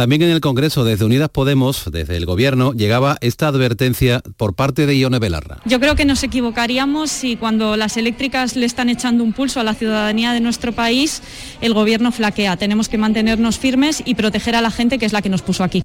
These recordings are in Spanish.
También en el Congreso, desde Unidas Podemos, desde el Gobierno, llegaba esta advertencia por parte de Ione Belarra. Yo creo que nos equivocaríamos si cuando las eléctricas le están echando un pulso a la ciudadanía de nuestro país, el Gobierno flaquea. Tenemos que mantenernos firmes y proteger a la gente que es la que nos puso aquí.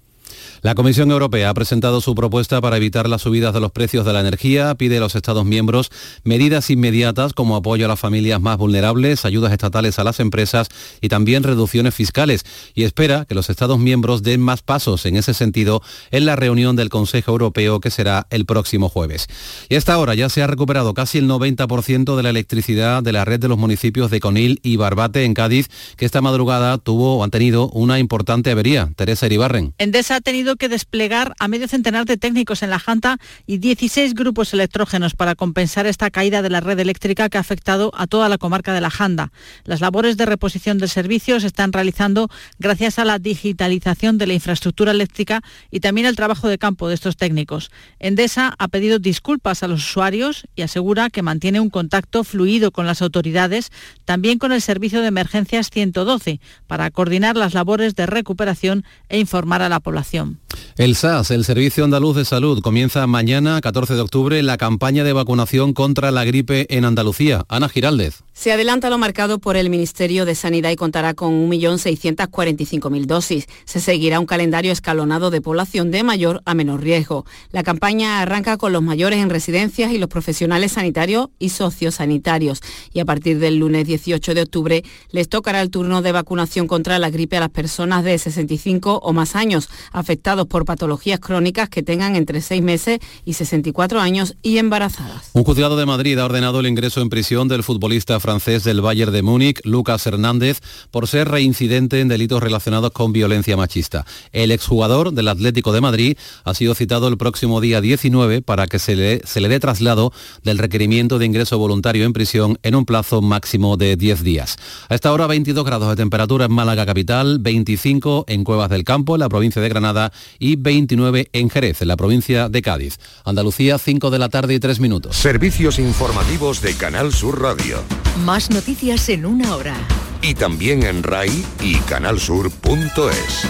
La Comisión Europea ha presentado su propuesta para evitar las subidas de los precios de la energía, pide a los Estados miembros medidas inmediatas como apoyo a las familias más vulnerables, ayudas estatales a las empresas y también reducciones fiscales y espera que los Estados miembros den más pasos en ese sentido en la reunión del Consejo Europeo que será el próximo jueves. Y hasta ahora ya se ha recuperado casi el 90% de la electricidad de la red de los municipios de Conil y Barbate en Cádiz, que esta madrugada tuvo o han tenido una importante avería. Teresa Iribarren. Endesa ha tenido que desplegar a medio centenar de técnicos en la Janta y 16 grupos electrógenos para compensar esta caída de la red eléctrica que ha afectado a toda la comarca de la Janda. Las labores de reposición del servicio se están realizando gracias a la digitalización de la infraestructura eléctrica y también el trabajo de campo de estos técnicos. Endesa ha pedido disculpas a los usuarios y asegura que mantiene un contacto fluido con las autoridades, también con el servicio de emergencias 112, para coordinar las labores de recuperación e informar a la población. El SAS, el Servicio Andaluz de Salud, comienza mañana, 14 de octubre, la campaña de vacunación contra la gripe en Andalucía. Ana Giraldez. Se adelanta lo marcado por el Ministerio de Sanidad y contará con 1.645.000 dosis. Se seguirá un calendario escalonado de población de mayor a menor riesgo. La campaña arranca con los mayores en residencias y los profesionales sanitarios y sociosanitarios. Y a partir del lunes 18 de octubre les tocará el turno de vacunación contra la gripe a las personas de 65 o más años afectados por patologías crónicas que tengan entre 6 meses y 64 años y embarazadas. Un juzgado de Madrid ha ordenado el ingreso en prisión del futbolista francés del Bayern de Múnich, Lucas Hernández, por ser reincidente en delitos relacionados con violencia machista. El exjugador del Atlético de Madrid ha sido citado el próximo día 19 para que se le, se le dé traslado del requerimiento de ingreso voluntario en prisión en un plazo máximo de 10 días. A esta hora 22 grados de temperatura en Málaga capital, 25 en Cuevas del Campo, en la provincia de Granada y 29 en Jerez, en la provincia de Cádiz. Andalucía, 5 de la tarde y 3 minutos. Servicios informativos de Canal Sur Radio. Más noticias en una hora. Y también en RAI y canalsur.es.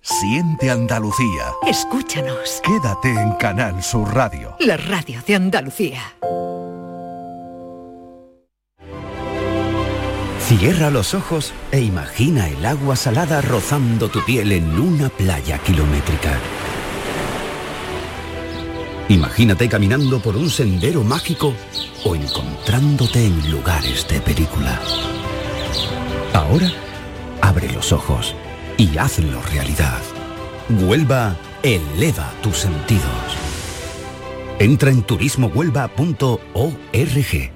Siente Andalucía. Escúchanos. Quédate en Canal Sur Radio. La radio de Andalucía. Cierra los ojos e imagina el agua salada rozando tu piel en una playa kilométrica. Imagínate caminando por un sendero mágico o encontrándote en lugares de película. Ahora, abre los ojos y hazlo realidad. Huelva eleva tus sentidos. Entra en turismohuelva.org.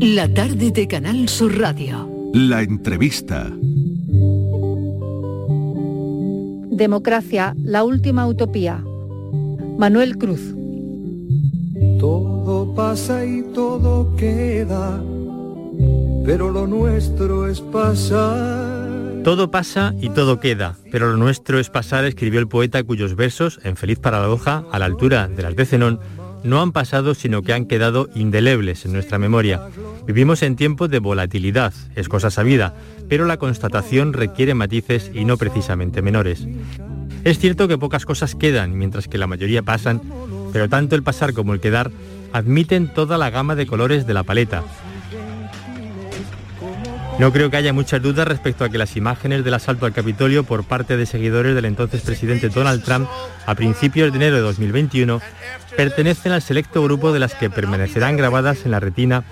La tarde de Canal Sur Radio. La entrevista. Democracia, la última utopía. Manuel Cruz. Todo pasa y todo queda, pero lo nuestro es pasar. Todo pasa y todo queda, pero lo nuestro es pasar, escribió el poeta cuyos versos, en feliz paradoja, a la altura de las de Zenón, no han pasado sino que han quedado indelebles en nuestra memoria. Vivimos en tiempos de volatilidad, es cosa sabida, pero la constatación requiere matices y no precisamente menores. Es cierto que pocas cosas quedan, mientras que la mayoría pasan, pero tanto el pasar como el quedar admiten toda la gama de colores de la paleta. No creo que haya muchas dudas respecto a que las imágenes del asalto al Capitolio por parte de seguidores del entonces presidente Donald Trump a principios de enero de 2021 pertenecen al selecto grupo de las que permanecerán grabadas en la retina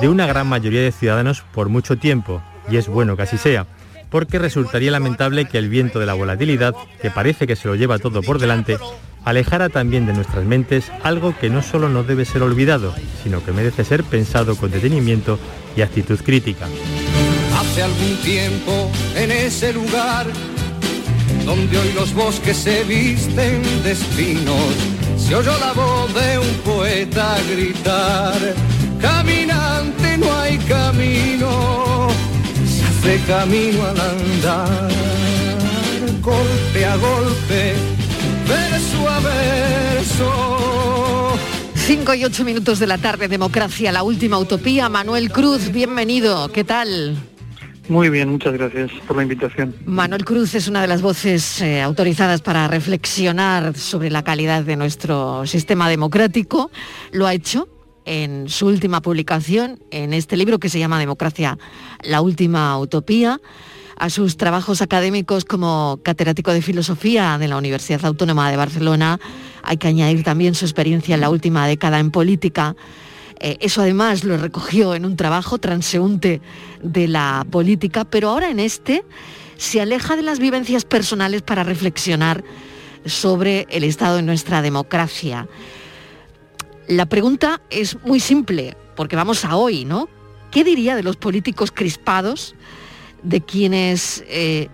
de una gran mayoría de ciudadanos por mucho tiempo, y es bueno que así sea, porque resultaría lamentable que el viento de la volatilidad, que parece que se lo lleva todo por delante, alejara también de nuestras mentes algo que no solo no debe ser olvidado, sino que merece ser pensado con detenimiento y actitud crítica. Hace algún tiempo en ese lugar donde hoy los bosques se visten de espinos, se oyó la voz de un poeta gritar, caminante no hay camino, se hace camino al andar, golpe a golpe, verso a verso. 5 y 8 minutos de la tarde, democracia, la última utopía. Manuel Cruz, bienvenido. ¿Qué tal? Muy bien, muchas gracias por la invitación. Manuel Cruz es una de las voces eh, autorizadas para reflexionar sobre la calidad de nuestro sistema democrático. Lo ha hecho en su última publicación, en este libro que se llama Democracia, la última utopía a sus trabajos académicos como catedrático de filosofía de la Universidad Autónoma de Barcelona. Hay que añadir también su experiencia en la última década en política. Eh, eso además lo recogió en un trabajo transeúnte de la política, pero ahora en este se aleja de las vivencias personales para reflexionar sobre el estado de nuestra democracia. La pregunta es muy simple, porque vamos a hoy, ¿no? ¿Qué diría de los políticos crispados, de quienes eh,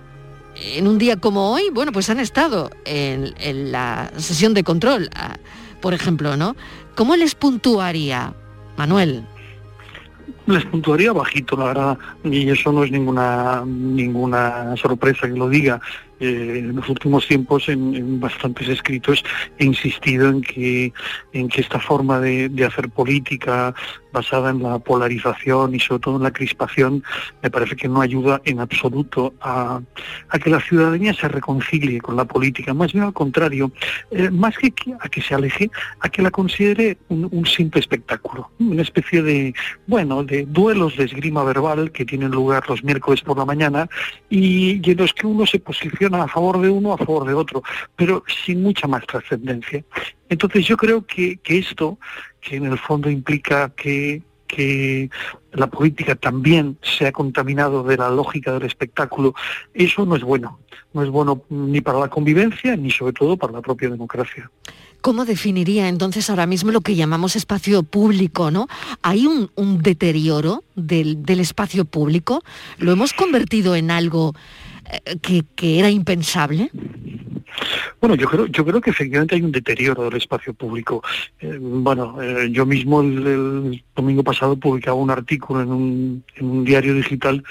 en un día como hoy, bueno, pues han estado en, en la sesión de control, ah, por ejemplo, ¿no? ¿Cómo les puntuaría Manuel. Les puntuaría bajito, la verdad, y eso no es ninguna ninguna sorpresa que lo diga. Eh, en los últimos tiempos en, bastantes escritos he insistido en que, en que esta forma de, hacer política basada en la polarización y sobre todo en la crispación me parece que no ayuda en absoluto a, que la ciudadanía se reconcilie con la política, más bien al contrario, eh, más que a que se aleje, a que la considere un, simple espectáculo, una especie de, bueno, de duelos de esgrima verbal que tienen lugar los miércoles por la mañana y, en los que uno se posiciona a favor de uno, a favor de otro, pero sin mucha más trascendencia. Entonces yo creo que, esto, que en el fondo implica que, que la política también se ha contaminado de la lógica del espectáculo, eso no es bueno. No es bueno ni para la convivencia ni sobre todo para la propia democracia. ¿Cómo definiría entonces ahora mismo lo que llamamos espacio público? ¿no? ¿Hay un, deterioro del, del espacio público? ¿Lo hemos convertido en algo que, era impensable? Bueno, yo creo, yo creo que efectivamente hay un deterioro del espacio público. Eh, bueno, eh, yo mismo el, domingo pasado publicaba un artículo en un, diario digital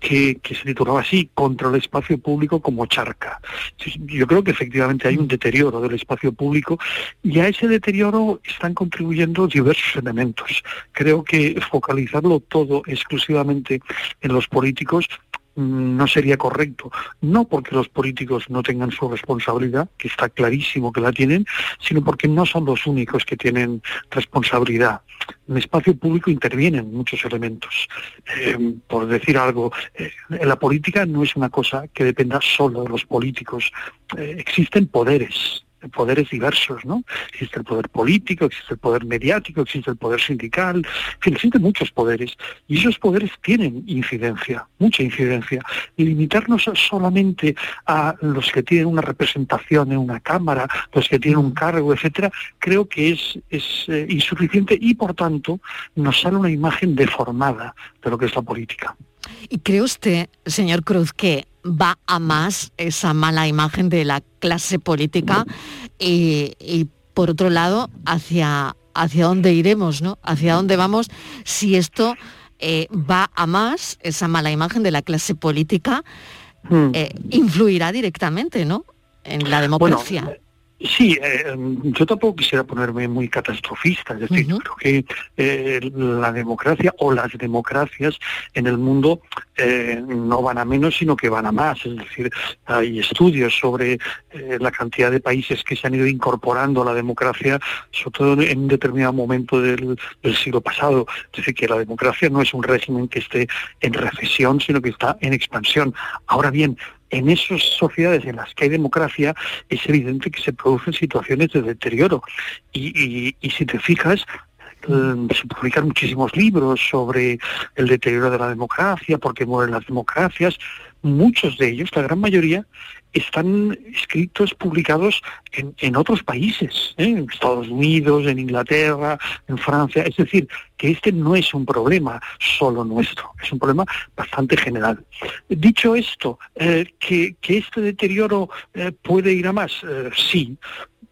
que, se titulaba así, contra el espacio público como charca. Yo creo que efectivamente hay un deterioro del espacio público y a ese deterioro están contribuyendo diversos elementos. Creo que focalizarlo todo exclusivamente en los políticos no sería correcto. No porque los políticos no tengan su responsabilidad, que está clarísimo que la tienen, sino porque no son los únicos que tienen responsabilidad. En el espacio público intervienen muchos elementos. Eh, por decir algo, eh, la política no es una cosa que dependa solo de los políticos. Eh, existen poderes poderes diversos, ¿no? Existe el poder político, existe el poder mediático, existe el poder sindical, en fin, existen muchos poderes y esos poderes tienen incidencia, mucha incidencia. Y limitarnos solamente a los que tienen una representación en una cámara, los que tienen un cargo, etcétera, creo que es, eh, insuficiente y por tanto nos sale una imagen deformada de lo que es la política. ¿Y cree usted, señor Cruz, que va a más esa mala imagen de la clase política y, por otro lado hacia hacia dónde iremos, ¿no? Hacia dónde vamos si esto eh, va a más, esa mala imagen de la clase política hmm. eh, influirá directamente, ¿no? En la democracia. Sí, eh, yo tampoco quisiera ponerme muy catastrofista, es decir, creo que eh, la democracia o las democracias en el mundo eh, no van a menos, sino que van a más. Es decir, hay estudios sobre la cantidad de países que se han ido incorporando a la democracia, sobre todo en un determinado momento del, del siglo pasado. Es decir, que la democracia no es un régimen que esté en recesión, sino que está en expansión. Ahora bien, en esas sociedades en las que hay democracia es evidente que se producen situaciones de deterioro. Y, si te fijas, eh, se publican muchísimos libros sobre el deterioro de la democracia, por qué mueren las democracias. Muchos de ellos, la gran mayoría, están escritos, publicados en, otros países, ¿eh? en Estados Unidos, en Inglaterra, en Francia. Es decir, que este no es un problema solo nuestro, es un problema bastante general. Dicho esto, eh, que, este deterioro eh, puede ir a más, sí.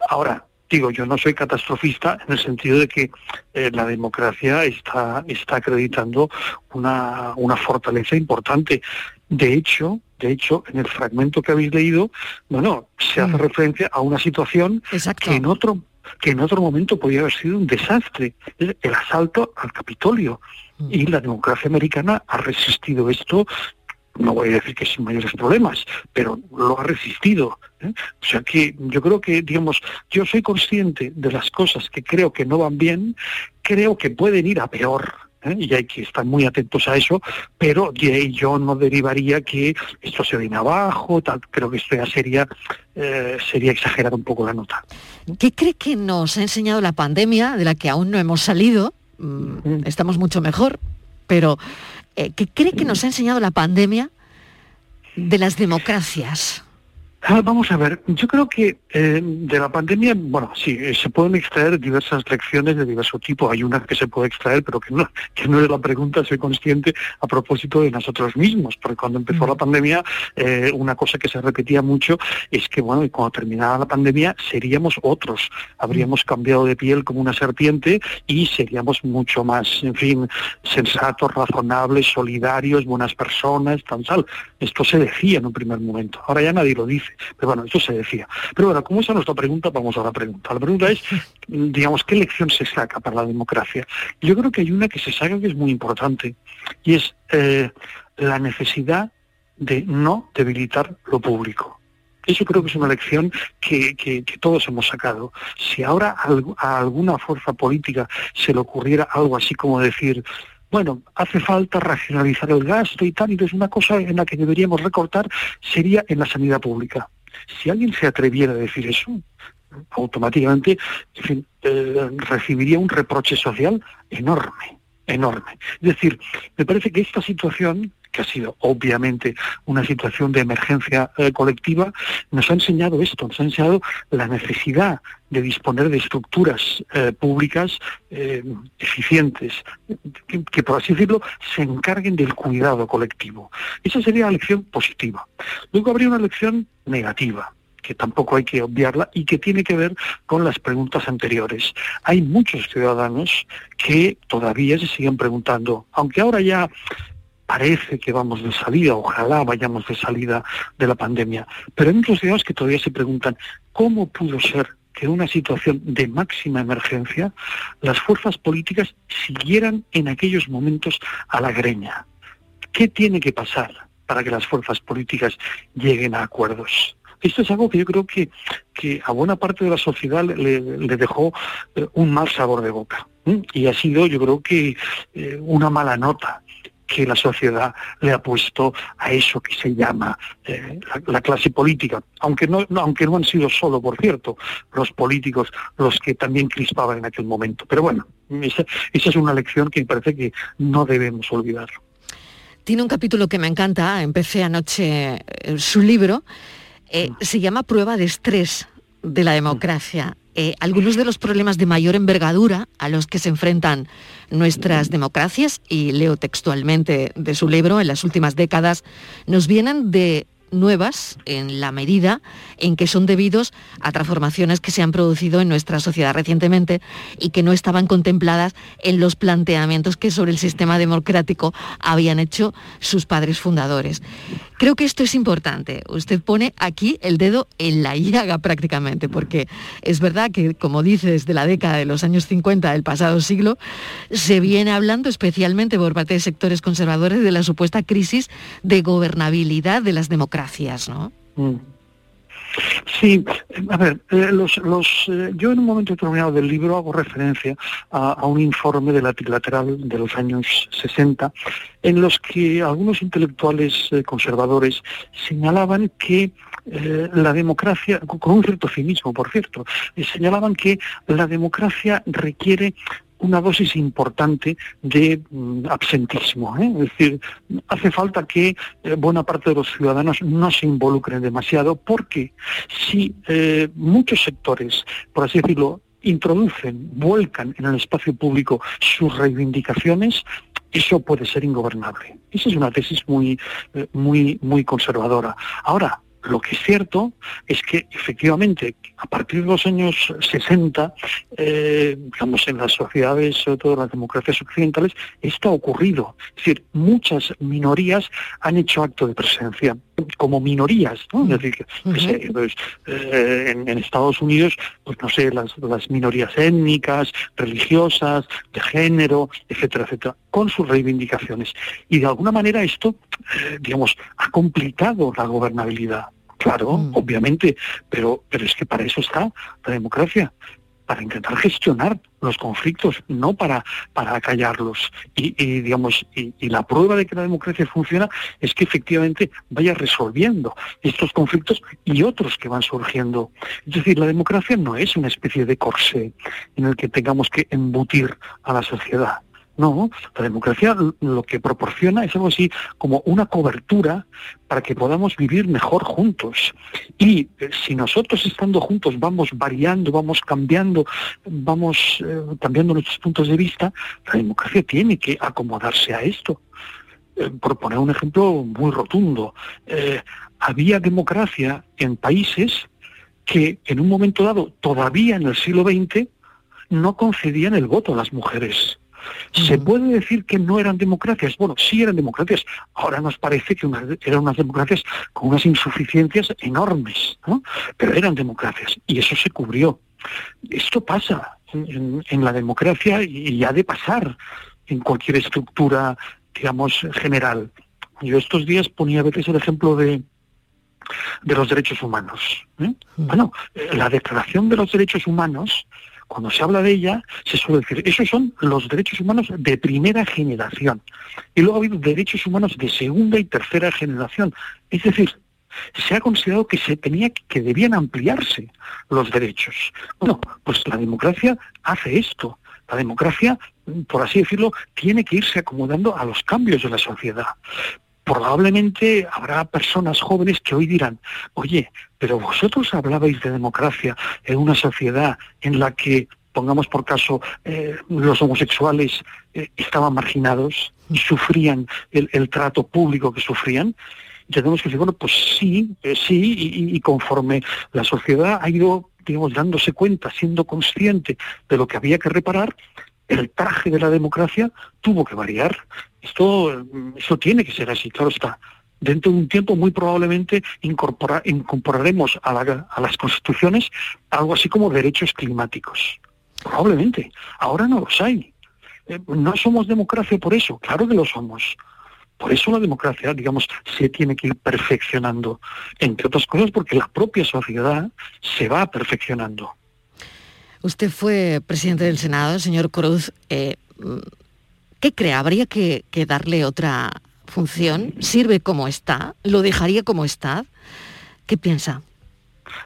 Ahora, digo, yo no soy catastrofista en el sentido de que la democracia está, está acreditando una, una fortaleza importante. De hecho, de hecho, en el fragmento que habéis leído, bueno, se hace mm. referencia a una situación que en otro que en otro momento podía haber sido un desastre, el asalto al Capitolio. Mm. Y la democracia americana ha resistido esto no voy a decir que sin mayores problemas, pero lo ha resistido. ¿eh? O sea que yo creo que, digamos, yo soy consciente de las cosas que creo que no van bien, creo que pueden ir a peor. ¿Eh? y hay que estar muy atentos a eso, pero yo no derivaría que esto se viene abajo, tal, creo que esto ya sería, eh, sería exagerar un poco la nota. ¿Qué cree que nos ha enseñado la pandemia, de la que aún no hemos salido? Mm, estamos mucho mejor, pero eh, ¿qué cree que nos ha enseñado la pandemia de las democracias? Ah, vamos a ver, yo creo que eh, de la pandemia, bueno, sí, eh, se pueden extraer diversas lecciones de diverso tipo. Hay una que se puede extraer, pero que no, que no es la pregunta, soy consciente a propósito de nosotros mismos, porque cuando empezó la mm. pandemia, eh, una cosa que se repetía mucho es que, bueno, cuando terminara la pandemia seríamos otros, habríamos mm. cambiado de piel como una serpiente y seríamos mucho más, en fin, sensatos, razonables, solidarios, buenas personas, tan tal. Esto se decía en un primer momento. Ahora ya nadie lo dice. Pero bueno, eso se decía. Pero bueno, como esa es nuestra pregunta, vamos a la pregunta. La pregunta es, digamos, ¿qué lección se saca para la democracia? Yo creo que hay una que se saca que es muy importante y es eh, la necesidad de no debilitar lo público. Eso creo que es una lección que, todos hemos sacado. Si ahora a alguna fuerza política se le ocurriera algo así como decir, bueno, hace falta racionalizar el gasto y tal, y entonces una cosa en la que deberíamos recortar sería en la sanidad pública. Si alguien se atreviera a decir eso, automáticamente eh, recibiría un reproche social enorme, enorme. Es decir, me parece que esta situación que ha sido obviamente una situación de emergencia eh, colectiva, nos ha enseñado esto, nos ha enseñado la necesidad de disponer de estructuras eh, públicas eh, eficientes, que, por así decirlo se encarguen del cuidado colectivo. Esa sería la lección positiva. Luego habría una lección negativa que tampoco hay que obviarla y que tiene que ver con las preguntas anteriores. Hay muchos ciudadanos que todavía se siguen preguntando, aunque ahora ya parece que vamos de salida, ojalá vayamos de salida de la pandemia, pero hay muchos ciudadanos que todavía se preguntan cómo pudo ser que en una situación de máxima emergencia las fuerzas políticas siguieran en aquellos momentos a la greña. ¿Qué tiene que pasar para que las fuerzas políticas lleguen a acuerdos? Esto es algo que yo creo que, que a buena parte de la sociedad le, dejó eh, un mal sabor de boca. Y ha sido, yo creo que, eh, una mala nota que la sociedad le ha puesto a eso que se llama eh, la, clase política, aunque no, aunque no han sido solo, por cierto, los políticos los que también crispaban en aquel momento. Pero bueno, esa, es una lección que me parece que no debemos olvidar. Tiene un capítulo que me encanta, empecé anoche eh, su libro, eh, mm. se llama Prueba de estrés de la democracia. Eh, algunos de los problemas de mayor envergadura a los que se enfrentan nuestras democracias, y leo textualmente de su libro, en las últimas décadas, nos vienen de nuevas en la medida en que son debidos a transformaciones que se han producido en nuestra sociedad recientemente y que no estaban contempladas en los planteamientos que sobre el sistema democrático habían hecho sus padres fundadores. Creo que esto es importante. Usted pone aquí el dedo en la llaga prácticamente, porque es verdad que, como dice, desde la década de los años 50 del pasado siglo, se viene hablando especialmente por parte de sectores conservadores de la supuesta crisis de gobernabilidad de las democracias, Mm. Sí, a ver, eh, los, los, eh, yo en un momento determinado del libro hago referencia a, un informe de la trilateral de los años 60, en los que algunos intelectuales eh, conservadores señalaban que la democracia, con un cierto cinismo, por cierto, señalaban que la democracia requiere una dosis importante de mm, absentismo. ¿eh? Es decir, hace falta que eh, buena parte de los ciudadanos no se involucren demasiado porque si eh, muchos sectores, por así decirlo, introducen, vuelcan en el espacio público sus reivindicaciones, eso puede ser ingobernable. Esa es una tesis muy, muy, muy conservadora. Ahora, lo que es cierto es que efectivamente a partir de los años 60, eh, digamos en las sociedades, sobre todo las democracias occidentales, esto ha ocurrido. Es decir, muchas minorías han hecho acto de presencia como minorías, ¿no? Es decir, pues, eh, en, Estados Unidos, pues no sé, las, las minorías étnicas, religiosas, de género, etcétera, etcétera, con sus reivindicaciones. Y de alguna manera esto, eh, digamos, ha complicado la gobernabilidad. Claro, mm. obviamente, pero, pero es que para eso está la democracia, para intentar gestionar los conflictos, no para, para acallarlos. Y, digamos, y, la prueba de que la democracia funciona es que efectivamente vaya resolviendo estos conflictos y otros que van surgiendo. Es decir, la democracia no es una especie de corsé en el que tengamos que embutir a la sociedad. No, la democracia lo que proporciona es algo así como una cobertura para que podamos vivir mejor juntos. Y eh, si nosotros estando juntos vamos variando, vamos cambiando, vamos eh, cambiando nuestros puntos de vista, la democracia tiene que acomodarse a esto. Eh, por poner un ejemplo muy rotundo, había democracia en países que en un momento dado, todavía en el siglo XX, no concedían el voto a las mujeres ¿Se puede decir que no eran democracias? Bueno, sí eran democracias. Ahora nos parece que eran unas democracias con unas insuficiencias enormes, ¿no? pero eran democracias y eso se cubrió. Esto pasa en, la democracia y ha de pasar en cualquier estructura, digamos, general. Yo estos días ponía a veces el ejemplo de, de los derechos humanos. ¿eh? Bueno, eh, la Declaración de los Derechos Humanos cuando se habla de ella, se suele decir, esos son los derechos humanos de primera generación. Y luego ha habido derechos humanos de segunda y tercera generación. Es decir, se ha considerado que se tenía que debían ampliarse los derechos. Bueno, pues la democracia hace esto. La democracia, por así decirlo, tiene que irse acomodando a los cambios de la sociedad probablemente habrá personas jóvenes que hoy dirán, oye, pero vosotros hablabais de democracia en una sociedad en la que, pongamos por caso, eh, los homosexuales eh, estaban marginados y sufrían el, trato público que sufrían. Tenemos que decir, bueno, pues sí, eh, sí, y, y conforme la sociedad ha ido digamos, dándose cuenta, siendo consciente de lo que había que reparar, el traje de la democracia tuvo que variar. Esto, eso tiene que ser así, claro está. Dentro de un tiempo muy probablemente incorporaremos a, a las constituciones algo así como derechos climáticos. Probablemente. Ahora no los hay. Eh, no somos democracia por eso, claro que lo somos. Por eso la democracia, digamos, se tiene que ir perfeccionando, entre otras cosas porque la propia sociedad se va perfeccionando. Usted fue presidente del Senado, señor Cruz. Eh, ¿Qué cree? ¿Habría que, darle otra función? ¿Sirve como está? ¿Lo dejaría como está? ¿Qué piensa?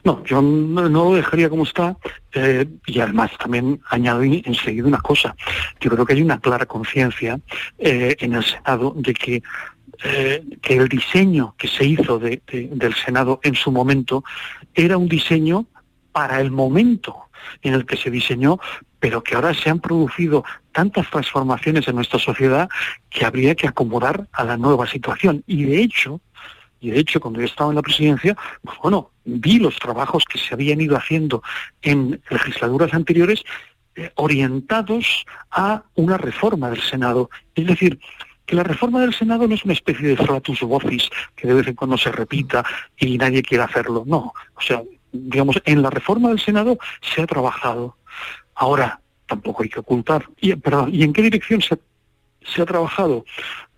No, yo no, lo dejaría como está eh, y además también añado enseguida una cosa. Yo creo que hay una clara conciencia eh, en el Senado de que, que el diseño que se hizo del Senado en su momento era un diseño para el momento en el que se diseñó, pero que ahora se han producido tantas transformaciones en nuestra sociedad que habría que acomodar a la nueva situación. Y de hecho, Y de hecho, cuando yo estaba en la presidencia, pues bueno, vi los trabajos que se habían ido haciendo en legislaturas anteriores eh, orientados a una reforma del Senado. Es decir, que la reforma del Senado no es una especie de flatus vocis que de vez en cuando se repita y nadie quiere hacerlo. No, o sea, digamos, en la reforma del Senado se ha trabajado. Ahora, tampoco hay que ocultar. Y, perdón, ¿y en qué dirección se, se ha trabajado?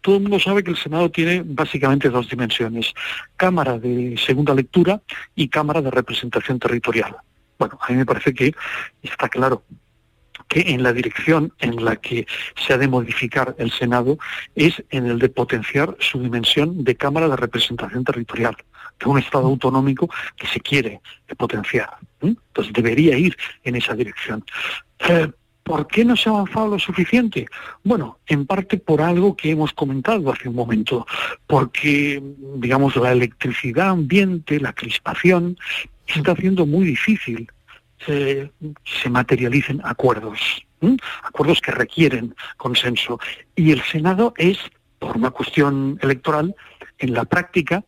Todo el mundo sabe que el Senado tiene básicamente dos dimensiones, Cámara de segunda lectura y Cámara de representación territorial. Bueno, a mí me parece que está claro que en la dirección en la que se ha de modificar el Senado es en el de potenciar su dimensión de Cámara de Representación Territorial, de un Estado autonómico que se quiere potenciar. Entonces debería ir en esa dirección. Eh, ¿Por qué no se ha avanzado lo suficiente? Bueno, en parte por algo que hemos comentado hace un momento, porque, digamos, la electricidad ambiente, la crispación, está haciendo muy difícil se, se materialicen acuerdos, acuerdos que requieren consenso. Y el Senado es, por una cuestión electoral, en la práctica,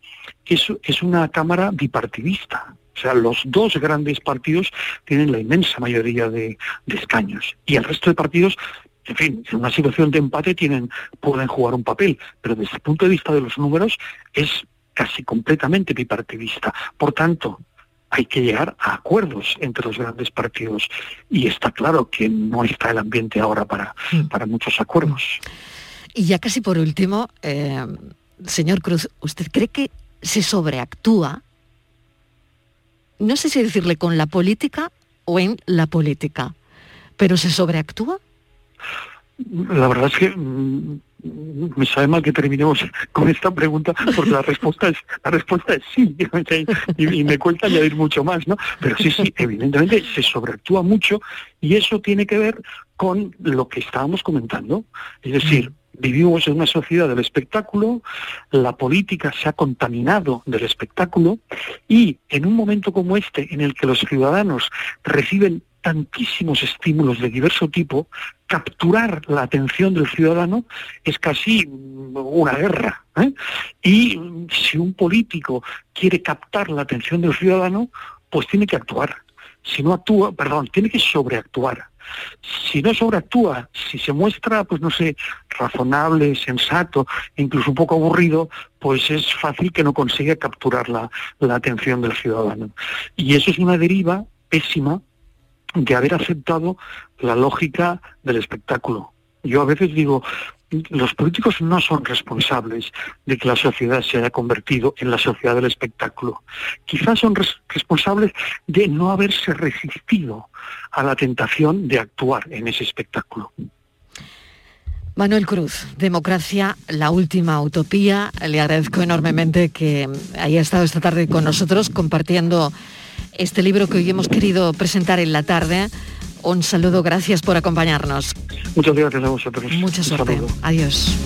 es, es una Cámara bipartidista. O sea, los dos grandes partidos tienen la inmensa mayoría de, de escaños y el resto de partidos en fin, en una situación de empate tienen, pueden jugar un papel, pero desde el punto de vista de los números es casi completamente bipartidista. Por tanto, hay que llegar a acuerdos entre los grandes partidos y está claro que no está el ambiente ahora para, mm. para muchos acuerdos. Y ya casi por último, eh, señor Cruz, ¿usted cree que se sobreactúa? No sé si decirle con la política o en la política, pero ¿se sobreactúa? La verdad es que mm, me sabe mal que terminemos con esta pregunta porque la respuesta es la respuesta es sí y, me cuesta añadir mucho más no pero sí sí evidentemente se sobreactúa mucho y eso tiene que ver con lo que estábamos comentando es decir Vivimos en una sociedad del espectáculo, la política se ha contaminado del espectáculo y en un momento como este en el que los ciudadanos reciben tantísimos estímulos de diverso tipo, capturar la atención del ciudadano es casi una guerra. ¿eh? Y si un político quiere captar la atención del ciudadano, pues tiene que actuar. Si no actúa, perdón, tiene que sobreactuar. Si no sobreactúa, si se muestra, pues no sé, razonable, sensato, incluso un poco aburrido, pues es fácil que no consiga capturar la, la atención del ciudadano. Y eso es una deriva pésima de haber aceptado la lógica del espectáculo. Yo a veces digo, los políticos no son responsables de que la sociedad se haya convertido en la sociedad del espectáculo. Quizás son responsables de no haberse resistido a la tentación de actuar en ese espectáculo. Manuel Cruz, Democracia, la última utopía. Le agradezco enormemente que haya estado esta tarde con nosotros compartiendo este libro que hoy hemos querido presentar en la tarde. Un saludo, gracias por acompañarnos. Muchas gracias a vosotros. Mucha suerte. Adiós.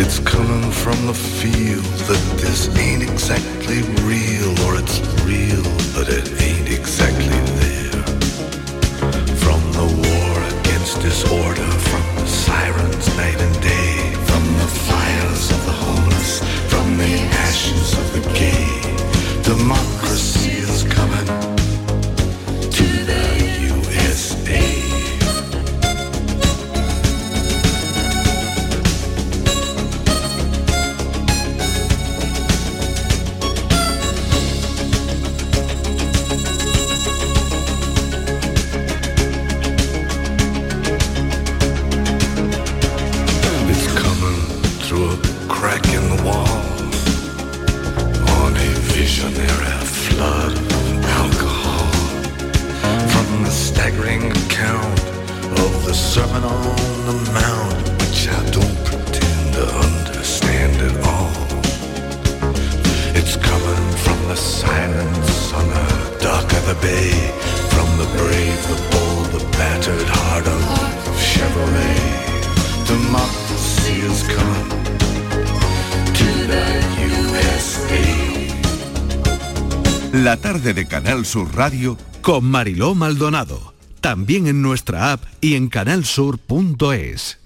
It's coming from the feel that this ain't exactly real, or it's real, but it ain't disorder from the sirens night and day, Canal Sur Radio con Mariló Maldonado. También en nuestra app y en canalsur.es.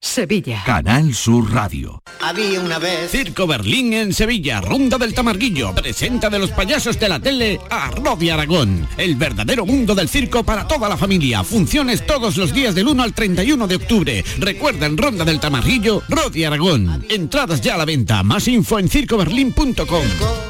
Sevilla. Canal Sur Radio. Había una vez. Circo Berlín en Sevilla, Ronda del Tamarguillo. Presenta de los payasos de la tele a Rodi Aragón. El verdadero mundo del circo para toda la familia. Funciones todos los días del 1 al 31 de octubre. Recuerda en Ronda del Tamarguillo, Rodi Aragón. Entradas ya a la venta. Más info en circoberlín.com.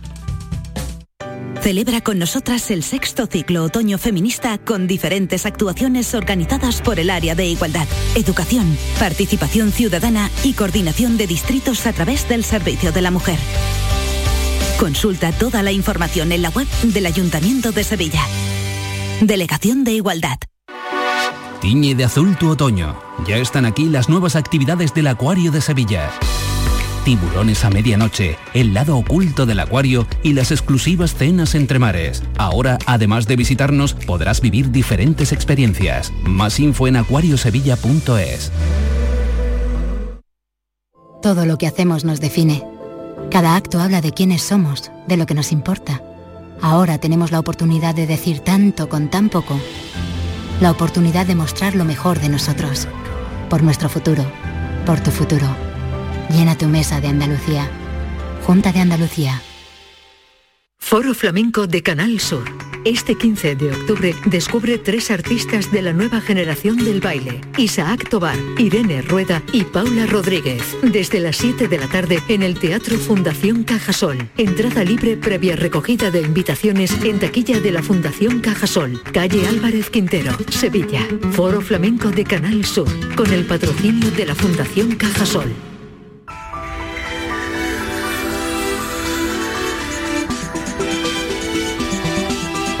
Celebra con nosotras el sexto ciclo otoño feminista con diferentes actuaciones organizadas por el área de igualdad, educación, participación ciudadana y coordinación de distritos a través del Servicio de la Mujer. Consulta toda la información en la web del Ayuntamiento de Sevilla. Delegación de Igualdad. Tiñe de azul tu otoño. Ya están aquí las nuevas actividades del Acuario de Sevilla. Tiburones a medianoche, el lado oculto del acuario y las exclusivas cenas entre mares. Ahora, además de visitarnos, podrás vivir diferentes experiencias. Más info en acuariosevilla.es. Todo lo que hacemos nos define. Cada acto habla de quiénes somos, de lo que nos importa. Ahora tenemos la oportunidad de decir tanto con tan poco. La oportunidad de mostrar lo mejor de nosotros. Por nuestro futuro. Por tu futuro. Llena tu mesa de Andalucía. Junta de Andalucía. Foro Flamenco de Canal Sur. Este 15 de octubre descubre tres artistas de la nueva generación del baile. Isaac Tobar, Irene Rueda y Paula Rodríguez. Desde las 7 de la tarde en el Teatro Fundación Cajasol. Entrada libre previa recogida de invitaciones en taquilla de la Fundación Cajasol. Calle Álvarez Quintero, Sevilla. Foro Flamenco de Canal Sur. Con el patrocinio de la Fundación Cajasol.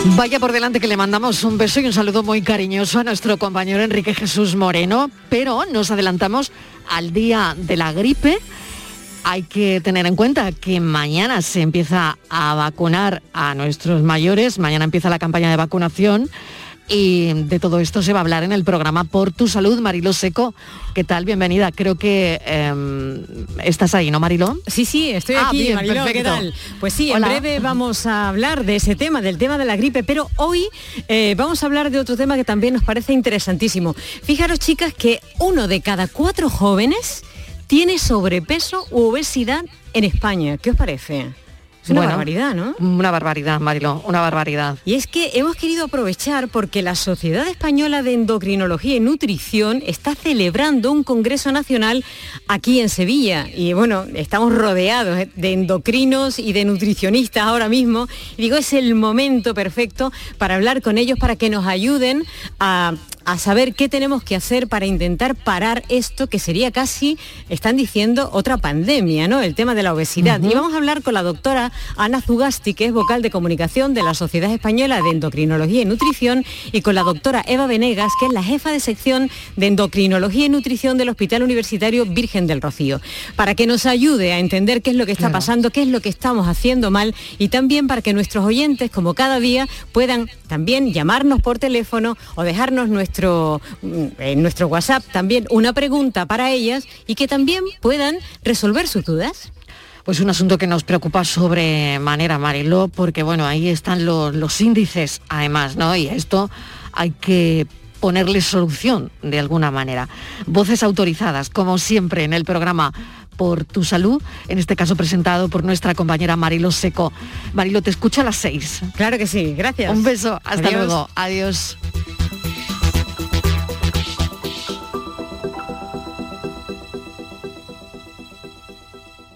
Vaya por delante que le mandamos un beso y un saludo muy cariñoso a nuestro compañero Enrique Jesús Moreno, pero nos adelantamos al día de la gripe. Hay que tener en cuenta que mañana se empieza a vacunar a nuestros mayores, mañana empieza la campaña de vacunación y de todo esto se va a hablar en el programa Por tu Salud, Marilo Seco. ¿Qué tal? Bienvenida. Creo que em, estás ahí, ¿no, Marilo? Sí, sí, estoy Ah, aquí, bien, Mariló, ¿qué tal? Pues sí, Hola. en breve vamos a hablar de ese tema, del tema de la gripe, pero hoy eh, vamos a hablar de otro tema que también nos parece interesantísimo. Fijaros, chicas, que uno de cada cuatro jóvenes tiene sobrepeso u obesidad en España. ¿Qué os parece? Es una Bueno, barbaridad, ¿no? Una barbaridad, Marilo, una barbaridad. Y es que hemos querido aprovechar porque la Sociedad Española de Endocrinología y Nutrición está celebrando un Congreso Nacional aquí en Sevilla. Y bueno, estamos rodeados eh, de endocrinos y de nutricionistas ahora mismo. Y digo, es el momento perfecto para hablar con ellos, para que nos ayuden a a saber qué tenemos que hacer para intentar parar esto que sería casi, están diciendo, otra pandemia, ¿no? El tema de la obesidad. Y vamos a hablar con la doctora Ana Zugasti, que es vocal de comunicación de la Sociedad Española de Endocrinología y Nutrición, y con la doctora Eva Venegas, que es la jefa de sección de Endocrinología y Nutrición del Hospital Universitario Virgen del Rocío, para que nos ayude a entender qué es lo que está Claro. pasando, qué es lo que estamos haciendo mal y también para que nuestros oyentes, como cada día, puedan también llamarnos por teléfono o dejarnos nuestro, mm, en nuestro WhatsApp también una pregunta para ellas y que también puedan resolver sus dudas. Pues un asunto que nos preocupa sobremanera, Mariló, porque bueno, ahí están los, los índices además, ¿no? Y a esto hay que ponerle solución de alguna manera. Voces autorizadas, como siempre en el programa por tu salud, en este caso presentado por nuestra compañera Marilo Seco. Marilo, te escucho a las seis. Claro que sí, gracias. Un beso, hasta Adiós. luego, adiós.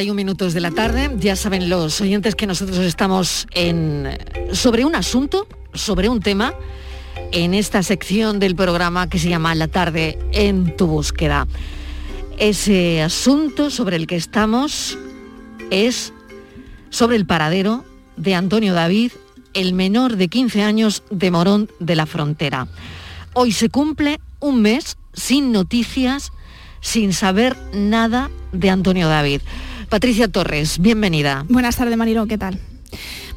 31 minutos de la tarde. Ya saben los oyentes que nosotros estamos en, sobre un asunto, sobre un tema, en esta sección del programa que se llama La tarde en tu búsqueda. Ese asunto sobre el que estamos es sobre el paradero de Antonio David, el menor de 15 años de Morón de la Frontera. Hoy se cumple un mes sin noticias, sin saber nada de Antonio David. Patricia Torres, bienvenida. Buenas tardes, Marilo, ¿qué tal?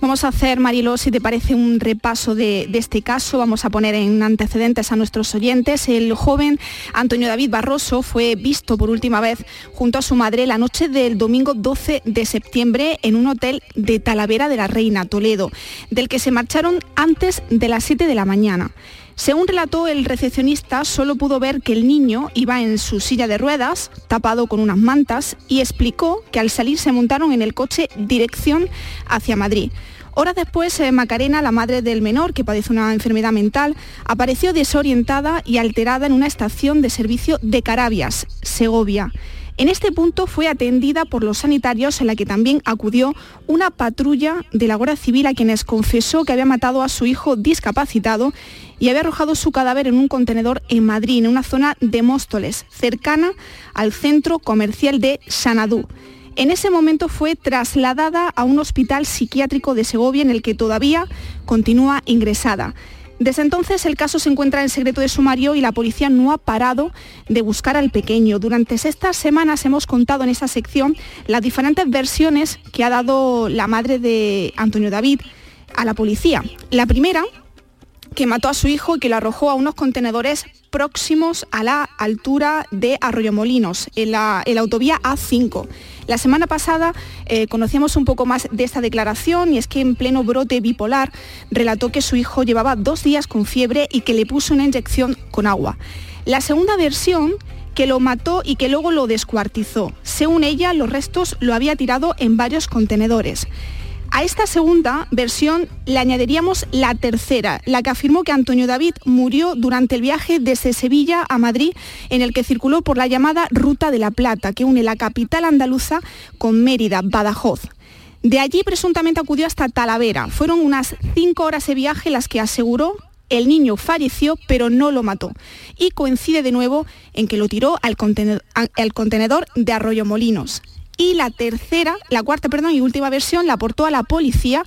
Vamos a hacer, Marilo, si te parece un repaso de, de, este caso, vamos a poner en antecedentes a nuestros oyentes. El joven Antonio David Barroso fue visto por última vez junto a su madre la noche del domingo 12 de septiembre en un hotel de Talavera de la Reina, Toledo, del que se marcharon antes de las 7 de la mañana. Según relató el recepcionista, solo pudo ver que el niño iba en su silla de ruedas, tapado con unas mantas, y explicó que al salir se montaron en el coche dirección hacia Madrid. Horas después, eh, Macarena, la madre del menor, que padece una enfermedad mental, apareció desorientada y alterada en una estación de servicio de Carabias, Segovia. En este punto fue atendida por los sanitarios en la que también acudió una patrulla de la Guardia Civil a quienes confesó que había matado a su hijo discapacitado y había arrojado su cadáver en un contenedor en Madrid, en una zona de Móstoles, cercana al centro comercial de Sanadú. En ese momento fue trasladada a un hospital psiquiátrico de Segovia en el que todavía continúa ingresada. Desde entonces el caso se encuentra en secreto de sumario y la policía no ha parado de buscar al pequeño. Durante estas semanas hemos contado en esa sección las diferentes versiones que ha dado la madre de Antonio David a la policía. La primera, que mató a su hijo y que lo arrojó a unos contenedores próximos a la altura de Arroyomolinos, en la, autovía A5. La semana pasada eh, conocíamos un poco más de esta declaración y es que en pleno brote bipolar relató que su hijo llevaba dos días con fiebre y que le puso una inyección con agua. La segunda versión que lo mató y que luego lo descuartizó. Según ella, los restos lo había tirado en varios contenedores. A esta segunda versión le añadiríamos la tercera, la que afirmó que Antonio David murió durante el viaje desde Sevilla a Madrid, en el que circuló por la llamada Ruta de la Plata, que une la capital andaluza con Mérida, Badajoz. De allí presuntamente acudió hasta Talavera. Fueron unas cinco horas de viaje las que aseguró el niño falleció, pero no lo mató. Y coincide de nuevo en que lo tiró al contenedor, al contenedor de Arroyo Molinos y la tercera, la cuarta, perdón, y última versión la aportó a la policía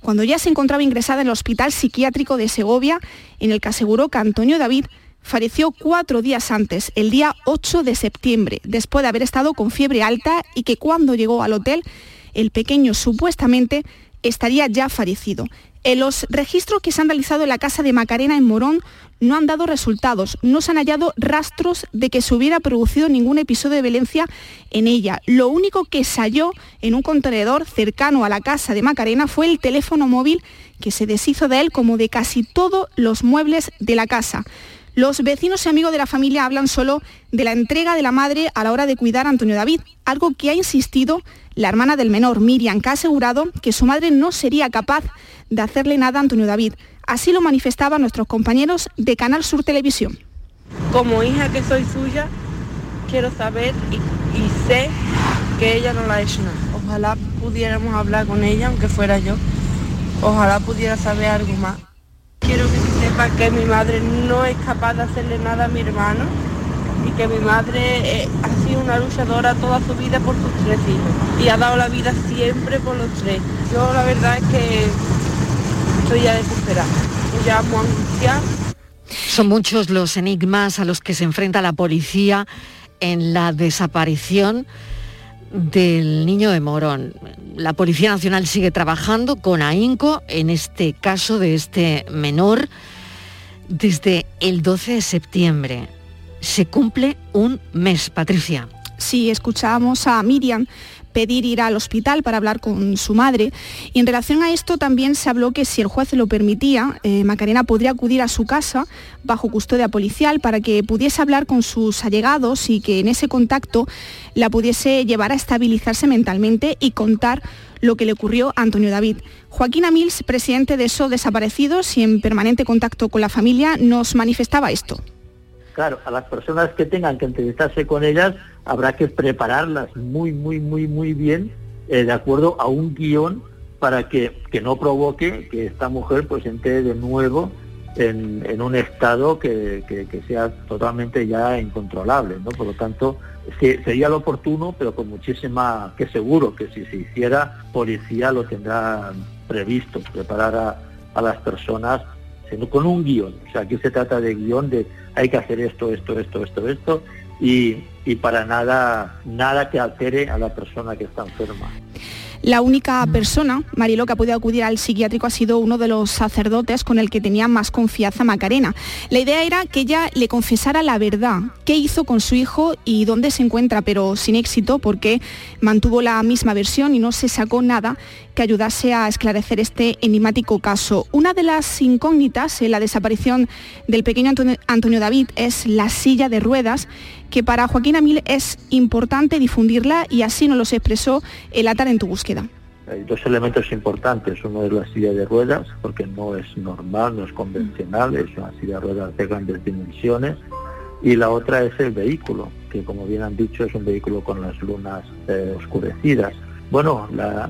cuando ya se encontraba ingresada en el Hospital Psiquiátrico de Segovia, en el que aseguró que Antonio David falleció cuatro días antes, el día 8 de septiembre, después de haber estado con fiebre alta y que cuando llegó al hotel, el pequeño supuestamente estaría ya fallecido. En los registros que se han realizado en la casa de Macarena en Morón no han dado resultados, no se han hallado rastros de que se hubiera producido ningún episodio de violencia en ella. Lo único que se halló en un contenedor cercano a la casa de Macarena fue el teléfono móvil que se deshizo de él como de casi todos los muebles de la casa. Los vecinos y amigos de la familia hablan solo de la entrega de la madre a la hora de cuidar a Antonio David, algo que ha insistido la hermana del menor, Miriam, que ha asegurado que su madre no sería capaz de hacerle nada a Antonio David. Así lo manifestaban nuestros compañeros de Canal Sur Televisión. Como hija que soy suya, quiero saber y, y sé que ella no la ha hecho nada. Ojalá pudiéramos hablar con ella, aunque fuera yo. Ojalá pudiera saber algo más. Quiero que se sepa que mi madre no es capaz de hacerle nada a mi hermano y que mi madre eh, ha sido una luchadora toda su vida por sus tres hijos y ha dado la vida siempre por los tres. Yo la verdad es que estoy ya desesperada, ya muy angustiada. Son muchos los enigmas a los que se enfrenta la policía en la desaparición del niño de Morón. La Policía Nacional sigue trabajando con AINCO en este caso de este menor desde el 12 de septiembre se cumple un mes, Patricia. Sí, escuchábamos a Miriam pedir ir al hospital para hablar con su madre. Y en relación a esto también se habló que si el juez lo permitía, eh, Macarena podría acudir a su casa bajo custodia policial para que pudiese hablar con sus allegados y que en ese contacto la pudiese llevar a estabilizarse mentalmente y contar lo que le ocurrió a Antonio David. Joaquín Amils, presidente de SO Desaparecidos y en permanente contacto con la familia, nos manifestaba esto claro, a las personas que tengan que entrevistarse con ellas, habrá que prepararlas muy, muy, muy, muy bien eh, de acuerdo a un guion para que, que, no provoque que esta mujer pues entre de nuevo en, en un estado que, que, sea totalmente ya incontrolable, ¿no? Por lo tanto, sería lo oportuno, pero con muchísima, que seguro que si se hiciera, policía lo tendrá previsto, preparar a, a las personas con un guion. O sea, aquí se trata de guion de hay que hacer esto, esto, esto, esto, esto, y, y para nada, nada que altere a la persona que está enferma. La única persona, Mariló, que ha podido acudir al psiquiátrico ha sido uno de los sacerdotes con el que tenía más confianza Macarena. La idea era que ella le confesara la verdad, qué hizo con su hijo y dónde se encuentra, pero sin éxito porque mantuvo la misma versión y no se sacó nada que ayudase a esclarecer este enigmático caso. Una de las incógnitas en la desaparición del pequeño Antonio, David es la silla de ruedas que para Joaquín Amil es importante difundirla y así nos los expresó el atar en tu búsqueda. Hay dos elementos importantes. Uno es la silla de ruedas, porque no es normal, no es convencional, es una silla de ruedas de grandes dimensiones. Y la otra es el vehículo, que como bien han dicho es un vehículo con las lunas eh, oscurecidas. Bueno, la,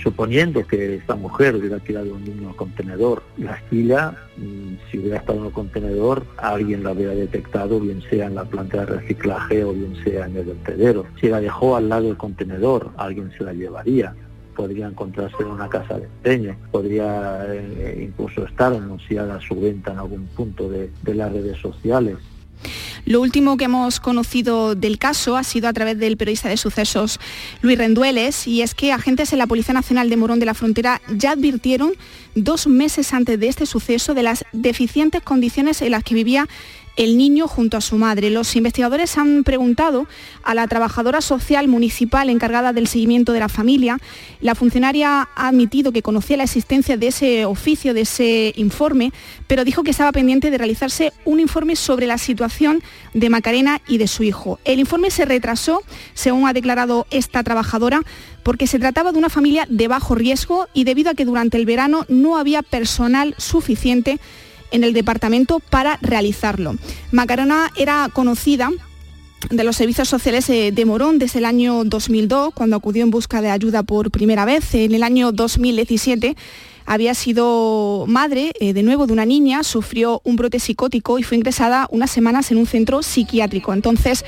suponiendo que esta mujer hubiera tirado un niño al contenedor, la silla, mm, si hubiera estado en el contenedor, alguien la hubiera detectado, bien sea en la planta de reciclaje o bien sea en el vertedero. Si la dejó al lado del contenedor, alguien se la llevaría podría encontrarse en una casa de empeño, podría eh, incluso estar anunciada su venta en algún punto de las redes sociales. Lo último que hemos conocido del caso ha sido a través del periodista de sucesos Luis Rendueles y es que agentes en la Policía Nacional de Morón de la Frontera ya advirtieron dos meses antes de este suceso de las deficientes condiciones en las que vivía el niño junto a su madre. Los investigadores han preguntado a la trabajadora social municipal encargada del seguimiento de la familia. La funcionaria ha admitido que conocía la existencia de ese oficio, de ese informe, pero dijo que estaba pendiente de realizarse un informe sobre la situación de Macarena y de su hijo. El informe se retrasó, según ha declarado esta trabajadora, porque se trataba de una familia de bajo riesgo y debido a que durante el verano no había personal suficiente en el departamento para realizarlo. Macarena era conocida de los servicios sociales eh, de Morón desde el año 2002, cuando acudió en busca de ayuda por primera vez. En el año 2017 había sido madre eh, de nuevo de una niña, sufrió un brote psicótico y fue ingresada unas semanas en un centro psiquiátrico. Entonces,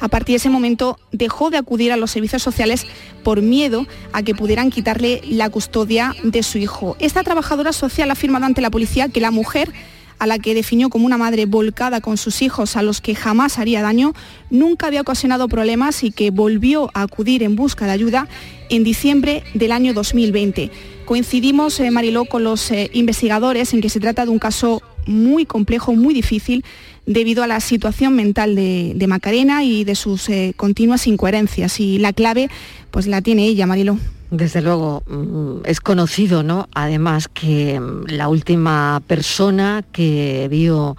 a partir de ese momento dejó de acudir a los servicios sociales por miedo a que pudieran quitarle la custodia de su hijo. Esta trabajadora social ha afirmado ante la policía que la mujer a la que definió como una madre volcada con sus hijos a los que jamás haría daño, nunca había ocasionado problemas y que volvió a acudir en busca de ayuda en diciembre del año 2020. Coincidimos, eh, Mariló, con los eh, investigadores en que se trata de un caso muy complejo, muy difícil, debido a la situación mental de, Macarena y de sus eh, continuas incoherencias. Y la clave, pues la tiene ella, Mariló. Desde luego, mm, es conocido, ¿no? Además que mm, la última persona que vio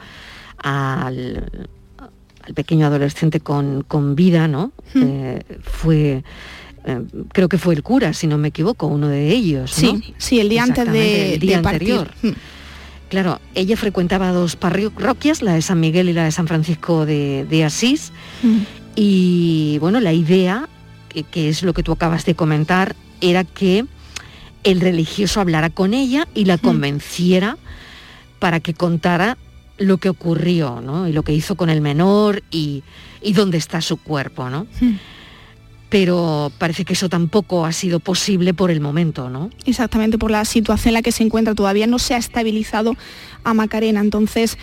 al, pequeño adolescente con, vida, ¿no? fue eh, creo que fue el cura, si no me equivoco, uno de ellos. Sí, sí, el día antes de, el día anterior. Hmm. Claro, ella frecuentaba dos parroquias, la de San Miguel y la de San Francisco de, Asís. Hmm. Y bueno, la idea, que, es lo que tú acabas de comentar, era que el religioso hablara con ella y la hmm. convenciera para que contara lo que ocurrió, ¿no? Y lo que hizo con el menor y, y dónde está su cuerpo, ¿no? Pero parece que eso tampoco ha sido posible por el momento, ¿no? Exactamente, por la situación en la que se encuentra todavía no se ha estabilizado a Macarena, entonces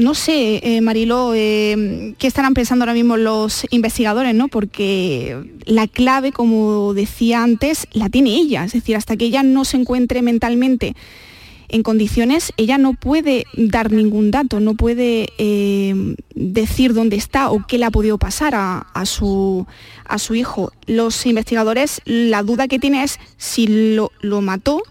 no sé, eh, Marilo, eh, qué estarán pensando ahora mismo los investigadores, ¿no? Porque la clave, como decía antes, la tiene ella, es decir, hasta que ella no se encuentre mentalmente en condiciones, ella no puede dar ningún dato, no puede eh, decir dónde está o qué le ha podido pasar a, su, a su hijo. Los investigadores, la duda que tienen es si lo, lo mató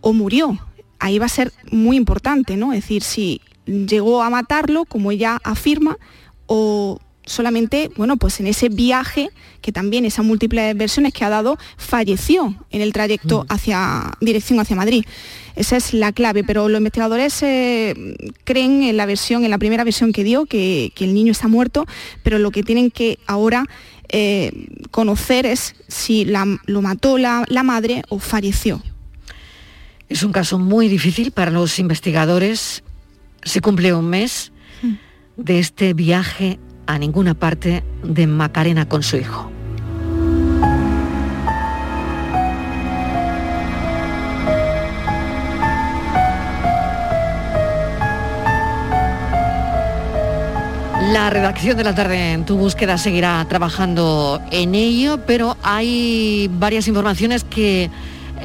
o murió. Ahí va a ser muy importante, ¿no? Es decir, si llegó a matarlo, como ella afirma, o solamente, bueno, pues en ese viaje, que también esas múltiples versiones que ha dado, falleció en el trayecto mm. hacia dirección hacia Madrid. Esa es la clave, pero los investigadores eh, creen en la versión, en la primera versión que dio, que, el niño está muerto, pero lo que tienen que ahora eh, conocer es si lo mató la, la madre o falleció. Es un caso muy difícil para los investigadores. Se cumple un mes mm. de este viaje a ninguna parte de Macarena con su hijo. La redacción de la tarde en tu búsqueda seguirá trabajando en ello, pero hay varias informaciones que eh,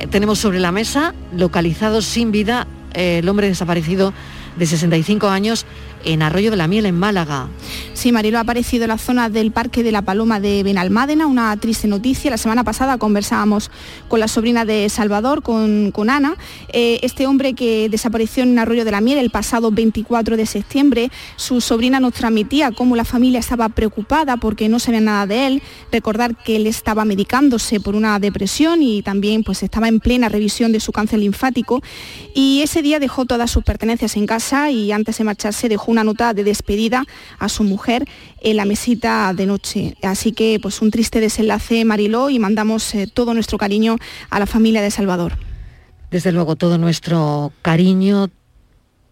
tenemos sobre la mesa, localizado sin vida eh, el hombre desaparecido de 65 años en Arroyo de la Miel, en Málaga. Sí, Marilo ha aparecido en la zona del Parque de la Paloma de Benalmádena, una triste noticia. La semana pasada conversábamos con la sobrina de Salvador, con, con Ana. Eh, este hombre que desapareció en Arroyo de la Miel el pasado 24 de septiembre, su sobrina nos transmitía cómo la familia estaba preocupada porque no sabía nada de él. Recordar que él estaba medicándose por una depresión y también pues estaba en plena revisión de su cáncer linfático. Y ese día dejó todas sus pertenencias en casa y antes de marcharse dejó una nota de despedida a su mujer en la mesita de noche. Así que pues un triste desenlace Mariló y mandamos eh, todo nuestro cariño a la familia de Salvador. Desde luego todo nuestro cariño,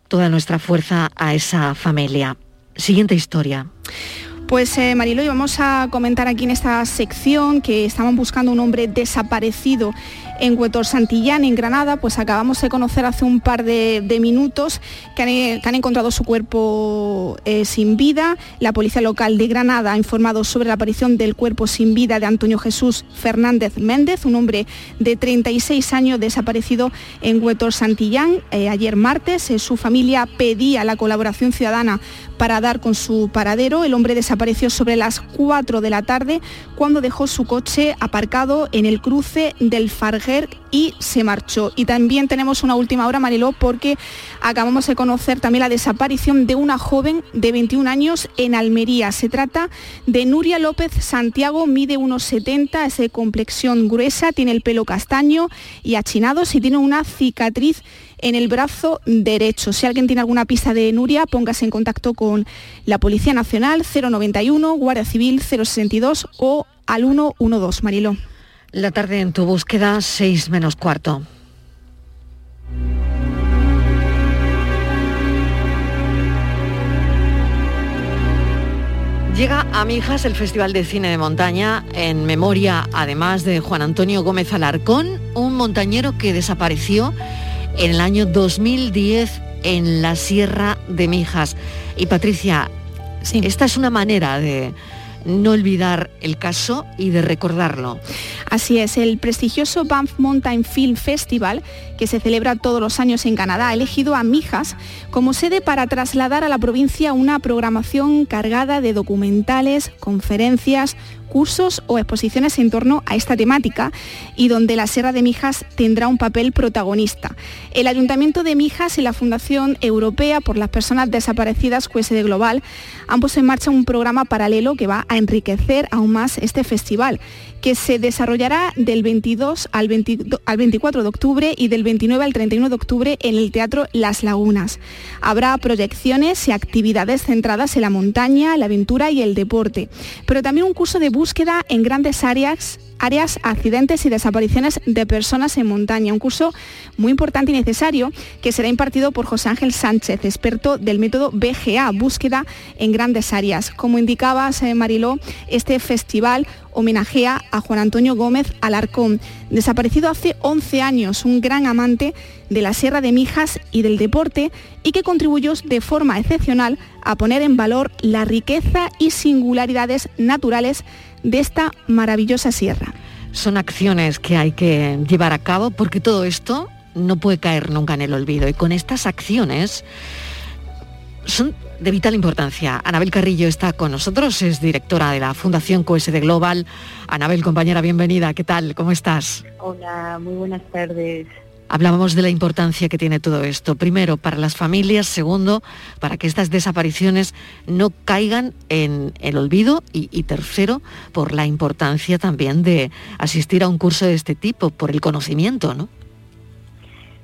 toda nuestra fuerza a esa familia. Siguiente historia. Pues eh, Marilo, y vamos a comentar aquí en esta sección que estaban buscando un hombre desaparecido en Huetor Santillán, en Granada, pues acabamos de conocer hace un par de, minutos que han, encontrado su cuerpo eh, sin vida. La policía local de Granada ha informado sobre la aparición del cuerpo sin vida de Antonio Jesús Fernández Méndez, un hombre de 36 años desaparecido en Huetor Santillán. Eh, ayer martes eh, su familia pedía la colaboración ciudadana para dar con su paradero. El hombre desapareció sobre las 4 de la tarde cuando dejó su coche aparcado en el cruce del Y se marchó. Y también tenemos una última hora, Mariló, porque acabamos de conocer también la desaparición de una joven de 21 años en Almería. Se trata de Nuria López Santiago, mide unos 70, es de complexión gruesa, tiene el pelo castaño y achinado, y tiene una cicatriz en el brazo derecho. Si alguien tiene alguna pista de Nuria, póngase en contacto con la Policía Nacional 091, Guardia Civil 062 o al 112. Marilo. La tarde en tu búsqueda, 6 menos cuarto. Llega a Mijas el Festival de Cine de Montaña en memoria, además de Juan Antonio Gómez Alarcón, un montañero que desapareció en el año 2010 en la Sierra de Mijas. Y Patricia, esta es una manera de, no olvidar el caso y de recordarlo. Así es, el prestigioso Banff Mountain Film Festival, que se celebra todos los años en Canadá, ha elegido a Mijas como sede para trasladar a la provincia una programación cargada de documentales, conferencias, cursos o exposiciones en torno a esta temática y donde la Sierra de Mijas tendrá un papel protagonista. El Ayuntamiento de Mijas y la Fundación Europea por las Personas Desaparecidas QSD Global han puesto en marcha un programa paralelo que va a enriquecer aún más este festival que se desarrollará del 22 al, al 24 de octubre y del 29 al 31 de octubre en el Teatro Las Lagunas. Habrá proyecciones y actividades centradas en la montaña, la aventura y el deporte, pero también un curso de búsqueda en grandes áreas áreas, accidentes y desapariciones de personas en montaña. Un curso muy importante y necesario que será impartido por José Ángel Sánchez, experto del método BGA, búsqueda en grandes áreas. Como indicabas, eh, Mariló, este festival homenajea a Juan Antonio Gómez Alarcón, desaparecido hace 11 años, un gran amante de la Sierra de Mijas y del deporte y que contribuyó de forma excepcional a poner en valor la riqueza y singularidades naturales de esta maravillosa sierra. Son acciones que hay que llevar a cabo porque todo esto no puede caer nunca en el olvido y con estas acciones son de vital importancia. Anabel Carrillo está con nosotros, es directora de la Fundación QSD Global. Anabel, compañera, bienvenida. ¿Qué tal? ¿Cómo estás? Hola, muy buenas tardes. Hablábamos de la importancia que tiene todo esto. Primero, para las familias. Segundo, para que estas desapariciones no caigan en el olvido. Y, tercero, por la importancia también de asistir a un curso de este tipo, por el conocimiento, ¿no?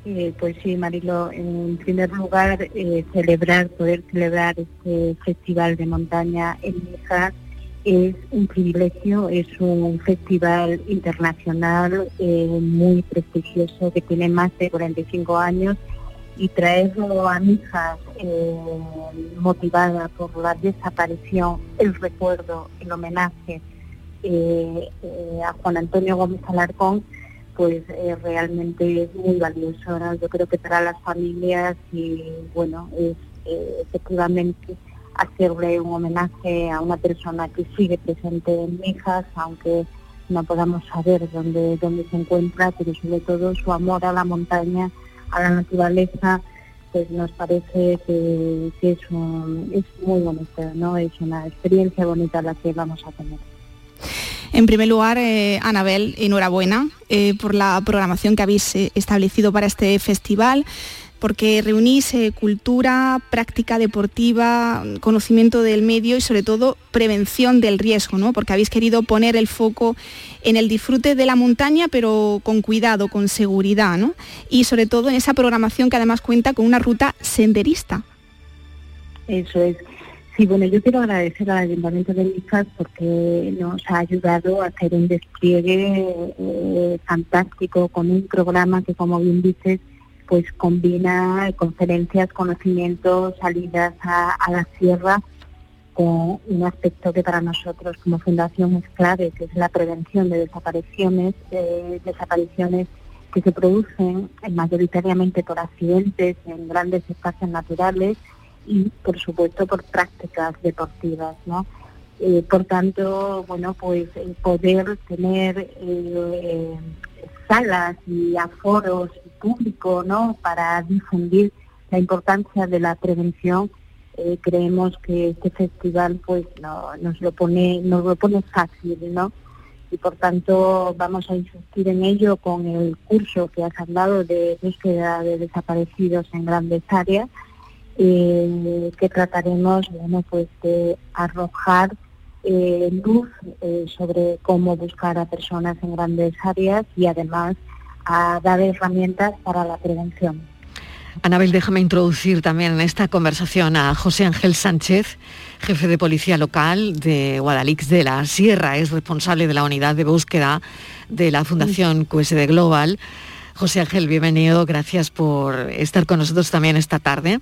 Eh, pues sí, Marilo, en primer lugar, eh, celebrar, poder celebrar este festival de montaña en Mijas es un privilegio, es un festival internacional eh, muy prestigioso que tiene más de 45 años y traerlo a Mijas eh, motivada por la desaparición, el recuerdo, el homenaje eh, a Juan Antonio Gómez Alarcón pues eh, realmente es muy valioso. Yo creo que para las familias y bueno, es eh, efectivamente hacerle un homenaje a una persona que sigue presente en Mijas, aunque no podamos saber dónde, dónde se encuentra, pero sobre todo su amor a la montaña, a la naturaleza, pues nos parece que, es, es muy bonito, ¿no? Es una experiencia bonita la que vamos a tener. En primer lugar, eh, Anabel, enhorabuena eh, por la programación que habéis eh, establecido para este festival porque reunís cultura, práctica deportiva, conocimiento del medio y sobre todo prevención del riesgo, ¿no? porque habéis querido poner el foco en el disfrute de la montaña, pero con cuidado, con seguridad, ¿no? y sobre todo en esa programación que además cuenta con una ruta senderista. Eso es. Sí, bueno, yo quiero agradecer al Ayuntamiento de Mijas porque nos ha ayudado a hacer un despliegue eh, fantástico con un programa que, como bien dices, pues combina conferencias, conocimientos, salidas a, la sierra con un aspecto que para nosotros como fundación es clave, que es la prevención de desapariciones, desapariciones que se producen mayoritariamente por accidentes en grandes espacios naturales y por supuesto por prácticas deportivas, ¿no? Eh, por tanto, bueno, pues poder tener eh, salas y aforos públicos, ¿no? Para difundir la importancia de la prevención, eh, creemos que este festival, pues, no, nos lo pone, nos lo pone fácil, ¿no? Y por tanto vamos a insistir en ello con el curso que has hablado de búsqueda de desaparecidos en grandes áreas eh, que trataremos bueno, pues de arrojar eh, luz sobre cómo buscar a personas en grandes áreas y además a dar herramientas para la prevención. Anabel, déjame introducir también en esta conversación a José Ángel Sánchez, jefe de policía local de Guadalix de la Sierra, es responsable de la unidad de búsqueda de la Fundación QSD Global. José Ángel, bienvenido, gracias por estar con nosotros también esta tarde.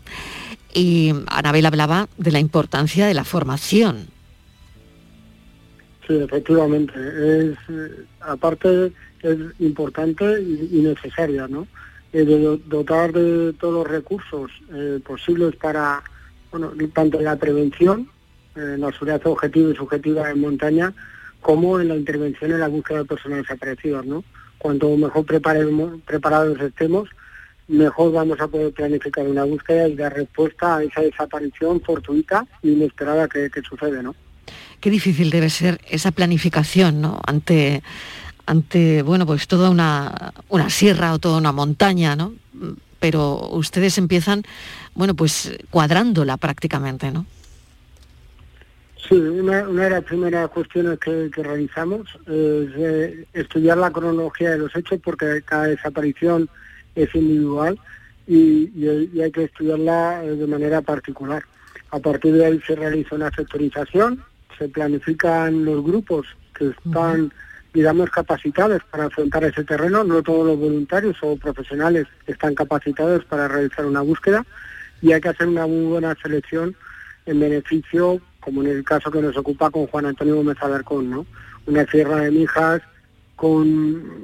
Y Anabel hablaba de la importancia de la formación. Sí, efectivamente. Es, eh, aparte, es importante y, necesaria, ¿no? Eh, de dotar de todos los recursos eh, posibles para, bueno, tanto en la prevención, en la seguridad objetiva y subjetiva en montaña, como en la intervención en la búsqueda de personas desaparecidas, ¿no? Cuanto mejor preparados estemos, mejor vamos a poder planificar una búsqueda y dar respuesta a esa desaparición fortuita e inesperada que, sucede, ¿no? Qué difícil debe ser esa planificación, ¿no? Ante, ante bueno, pues toda una, una sierra o toda una montaña, ¿no? Pero ustedes empiezan, bueno, pues cuadrándola prácticamente, ¿no? Sí, una, de las primeras cuestiones que, realizamos es eh, estudiar la cronología de los hechos porque cada desaparición es individual y, hay que estudiarla eh, de manera particular. A partir de ahí se realiza una sectorización, se planifican los grupos que están, digamos, capacitados para afrontar ese terreno. No todos los voluntarios o profesionales están capacitados para realizar una búsqueda y hay que hacer una muy buena selección en beneficio como en el caso que nos ocupa con Juan Antonio Gómez Alarcón, ¿no? Una sierra de Mijas con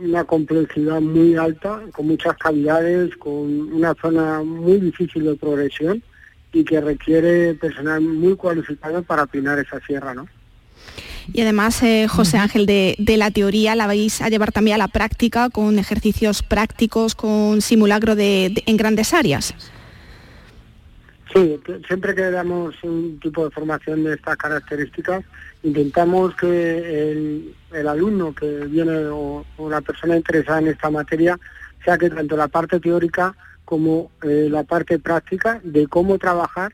una complejidad muy alta, con muchas cavidades, con una zona muy difícil de progresión y que requiere personal muy cualificado para apinar esa sierra, ¿no? Y además, eh, José Ángel, de, la teoría la vais a llevar también a la práctica con ejercicios prácticos, con simulacro de, en grandes áreas. Sí, siempre que damos un tipo de formación de estas características, intentamos que el, alumno que viene o, la persona interesada en esta materia O sea que tanto la parte teórica como eh, la parte práctica de cómo trabajar,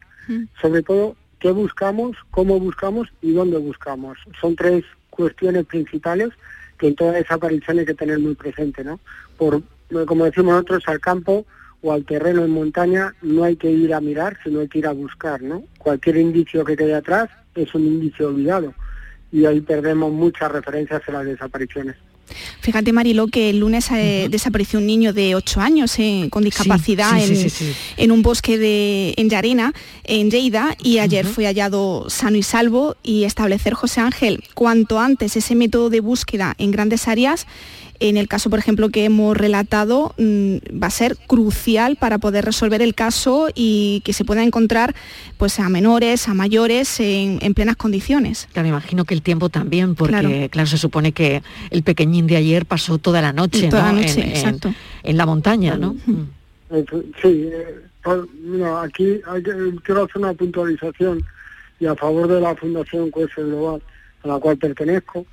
sobre todo qué buscamos, cómo buscamos y dónde buscamos. Son tres cuestiones principales que en toda esa aparición hay que tener muy presente, ¿no? Por, como decimos nosotros, al campo o al terreno en montaña no hay que ir a mirar, sino hay que ir a buscar, ¿no? Cualquier indicio que quede atrás es un indicio olvidado y ahí perdemos muchas referencias a las desapariciones. Fíjate, Marilo, que el lunes eh, desapareció un niño de 8 años eh, con discapacidad en, un bosque de, en Yarena, en Lleida, y ayer fue hallado sano y salvo y establecer, José Ángel, cuanto antes ese método de búsqueda en grandes áreas en el caso, por ejemplo, que hemos relatado, mm, va a ser crucial para poder resolver el caso y que se pueda encontrar pues, a menores, a mayores en, plenas condiciones. Claro, me imagino que el tiempo también, porque claro. se supone que el pequeñín de ayer pasó toda la noche, en, la montaña, ¿no? Sí, eh, aquí quiero hacer una puntualización y a favor de la Fundación Cuese Global, a la cual pertenezco,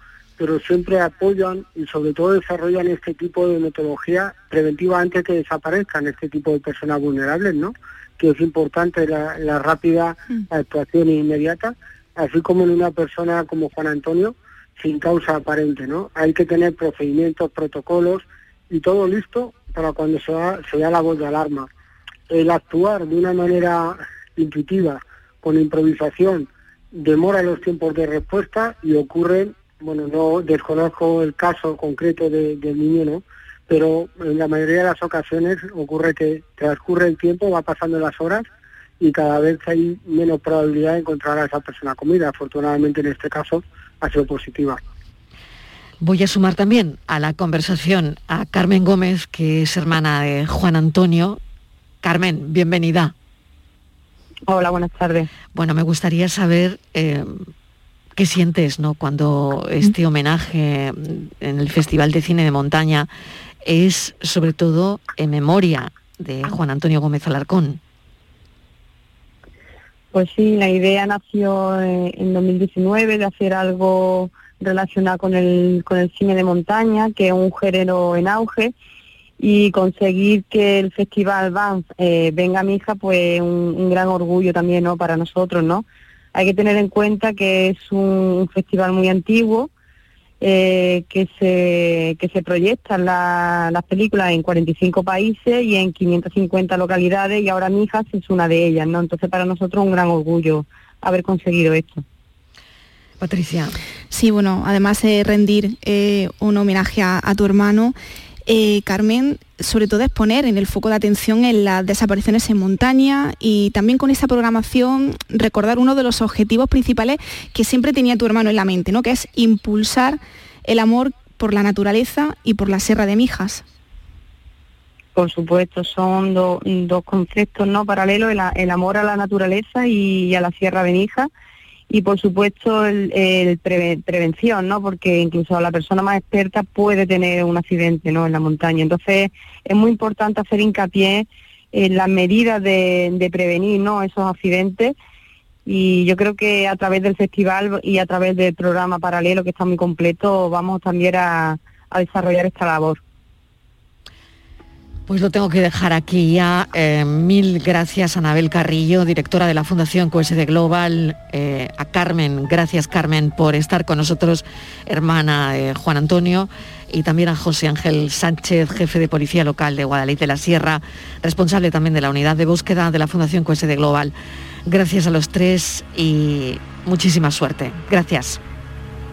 pero siempre apoyan y sobre todo desarrollan este tipo de metodología preventiva antes que desaparezcan este tipo de personas vulnerables, ¿no? Que es importante la, rápida mm. actuación inmediata, así como en una persona como Juan Antonio, sin causa aparente, ¿no? Hay que tener procedimientos, protocolos y todo listo para cuando se da, se da la voz de alarma. El actuar de una manera intuitiva, con improvisación, demora los tiempos de respuesta y ocurren bueno, no desconozco el caso concreto del niño, ¿no? Pero en la mayoría de las ocasiones ocurre que transcurre el tiempo, va pasando las horas y cada vez hay menos probabilidad de encontrar a esa persona comida. Afortunadamente en este caso ha sido positiva. Voy a sumar también a la conversación a Carmen Gómez, que es hermana de Juan Antonio. Carmen, bienvenida. Hola, buenas tardes. Bueno, me gustaría saber eh, ¿Qué sientes ¿no? cuando este homenaje en el Festival de Cine de Montaña es sobre todo en memoria de Juan Antonio Gómez Alarcón? Pues sí, la idea nació en 2019 de hacer algo relacionado con el, con el cine de montaña, que es un género en auge, y conseguir que el Festival Banff eh, venga a mi hija, pues un, un gran orgullo también ¿no? para nosotros, ¿no? Hay que tener en cuenta que es un festival muy antiguo, eh, que, se, que se proyectan las películas en 45 países y en 550 localidades y ahora Mijas es una de ellas, ¿no? Entonces para nosotros un gran orgullo haber conseguido esto. Patricia. Sí, bueno, además de rendir eh, un homenaje a tu hermano, eh, Carmen, sobre todo es poner en el foco de atención en las desapariciones en montaña y también con esta programación recordar uno de los objetivos principales que siempre tenía tu hermano en la mente, ¿no? que es impulsar el amor por la naturaleza y por la Sierra de Mijas. Por supuesto, son dos conceptos no paralelos, el, amor a la naturaleza y a la Sierra de Mijas y por supuesto el, prevención, ¿no? Porque incluso la persona más experta puede tener un accidente, ¿no? En la montaña. Entonces es muy importante hacer hincapié en las medidas de, prevenir, ¿no? Esos accidentes y yo creo que a través del festival y a través del programa paralelo que está muy completo vamos también a desarrollar esta labor. Pues lo tengo que dejar aquí ya. Eh, mil gracias a Anabel Carrillo, directora de la Fundación QSD Global, eh, a Carmen, gracias Carmen por estar con nosotros, hermana Juan Antonio, y también a José Ángel Sánchez, jefe de Policía Local de Guadalajara de la Sierra, responsable también de la unidad de búsqueda de la Fundación QSD Global. Gracias a los tres y muchísima suerte. Gracias.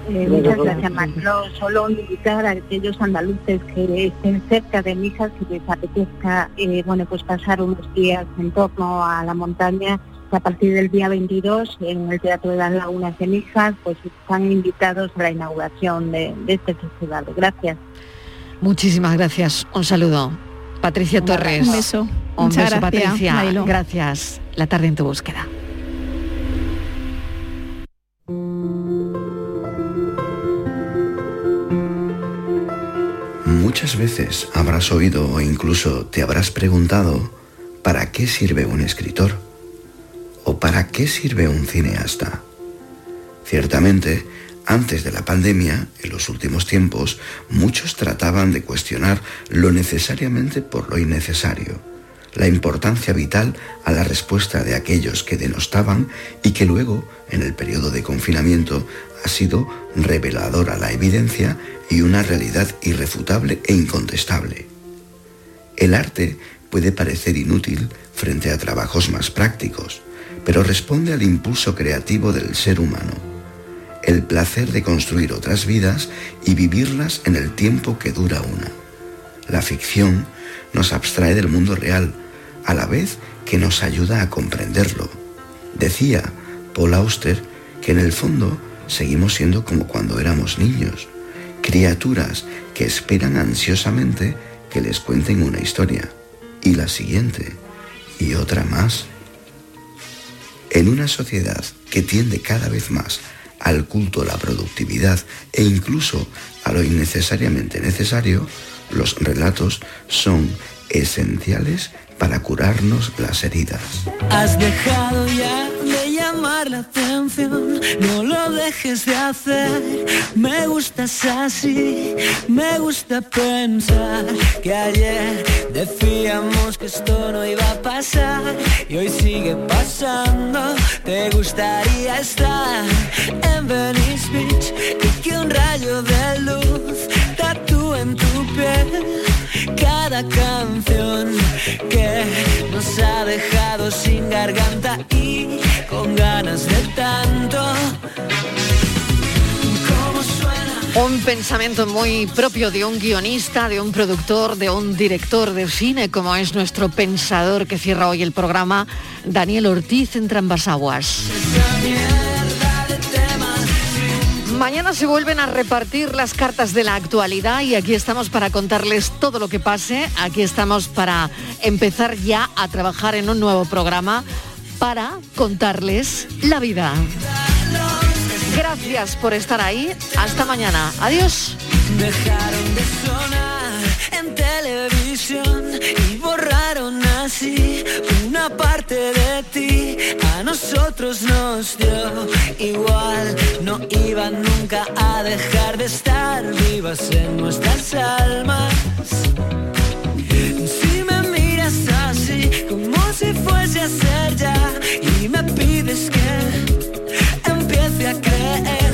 Eh, muchas gracias, Marlo. Solo invitar a aquellos andaluces que estén cerca de Mijas y les apetezca eh, bueno, pues pasar unos días en torno a la montaña. A partir del día 22 en el Teatro de las Lagunas de Mijas, pues están invitados a la inauguración de, este festival. Gracias. Muchísimas gracias. Un saludo. Patricia Torres. Un beso. Un beso, Patricia. Gracias. La tarde en tu búsqueda. Muchas veces habrás oído o incluso te habrás preguntado, ¿para qué sirve un escritor? ¿O para qué sirve un cineasta? Ciertamente, Antes de la pandemia, en los últimos tiempos, muchos trataban de cuestionar lo necesariamente por lo innecesario, la importancia vital a la respuesta de aquellos que denostaban y que luego, en el periodo de confinamiento, ha sido reveladora la evidencia y una realidad irrefutable e incontestable. El arte puede parecer inútil frente a trabajos más prácticos, pero responde al impulso creativo del ser humano, el placer de construir otras vidas y vivirlas en el tiempo que dura una. La ficción nos abstrae del mundo real, a la vez que nos ayuda a comprenderlo. Decía Paul Auster que en el fondo seguimos siendo como cuando éramos niños, criaturas que esperan ansiosamente que les cuenten una historia, y la siguiente, y otra más. En una sociedad que tiende cada vez más al culto a la productividad e incluso a lo innecesariamente necesario, los relatos son esenciales para curarnos las heridas. Has dejado ya de llamar la atención, no lo dejes de hacer. Me gustas así, me gusta pensar que ayer decíamos que esto no iba a pasar y hoy sigue pasando. Te gustaría estar en Venice Beach y que un rayo de luz tatúe en tu piel cada canción que nos ha dejado sin garganta y con ganas de tanto. Un pensamiento muy propio de un guionista, de un productor, de un director de cine, como es nuestro pensador que cierra hoy el programa, Daniel Ortiz en Trambas Aguas. Mañana se vuelven a repartir las cartas de la actualidad y aquí estamos para contarles todo lo que pase. Aquí estamos para empezar ya a trabajar en un nuevo programa para contarles la vida. Gracias por estar ahí. Hasta mañana. Adiós. Dejaron de en televisión y borraron así una parte de ti. Nosotros nos dio igual, no iban nunca a dejar de estar vivas en nuestras almas. Si me miras así, como si fuese a ser ya, y me pides que empiece a creer,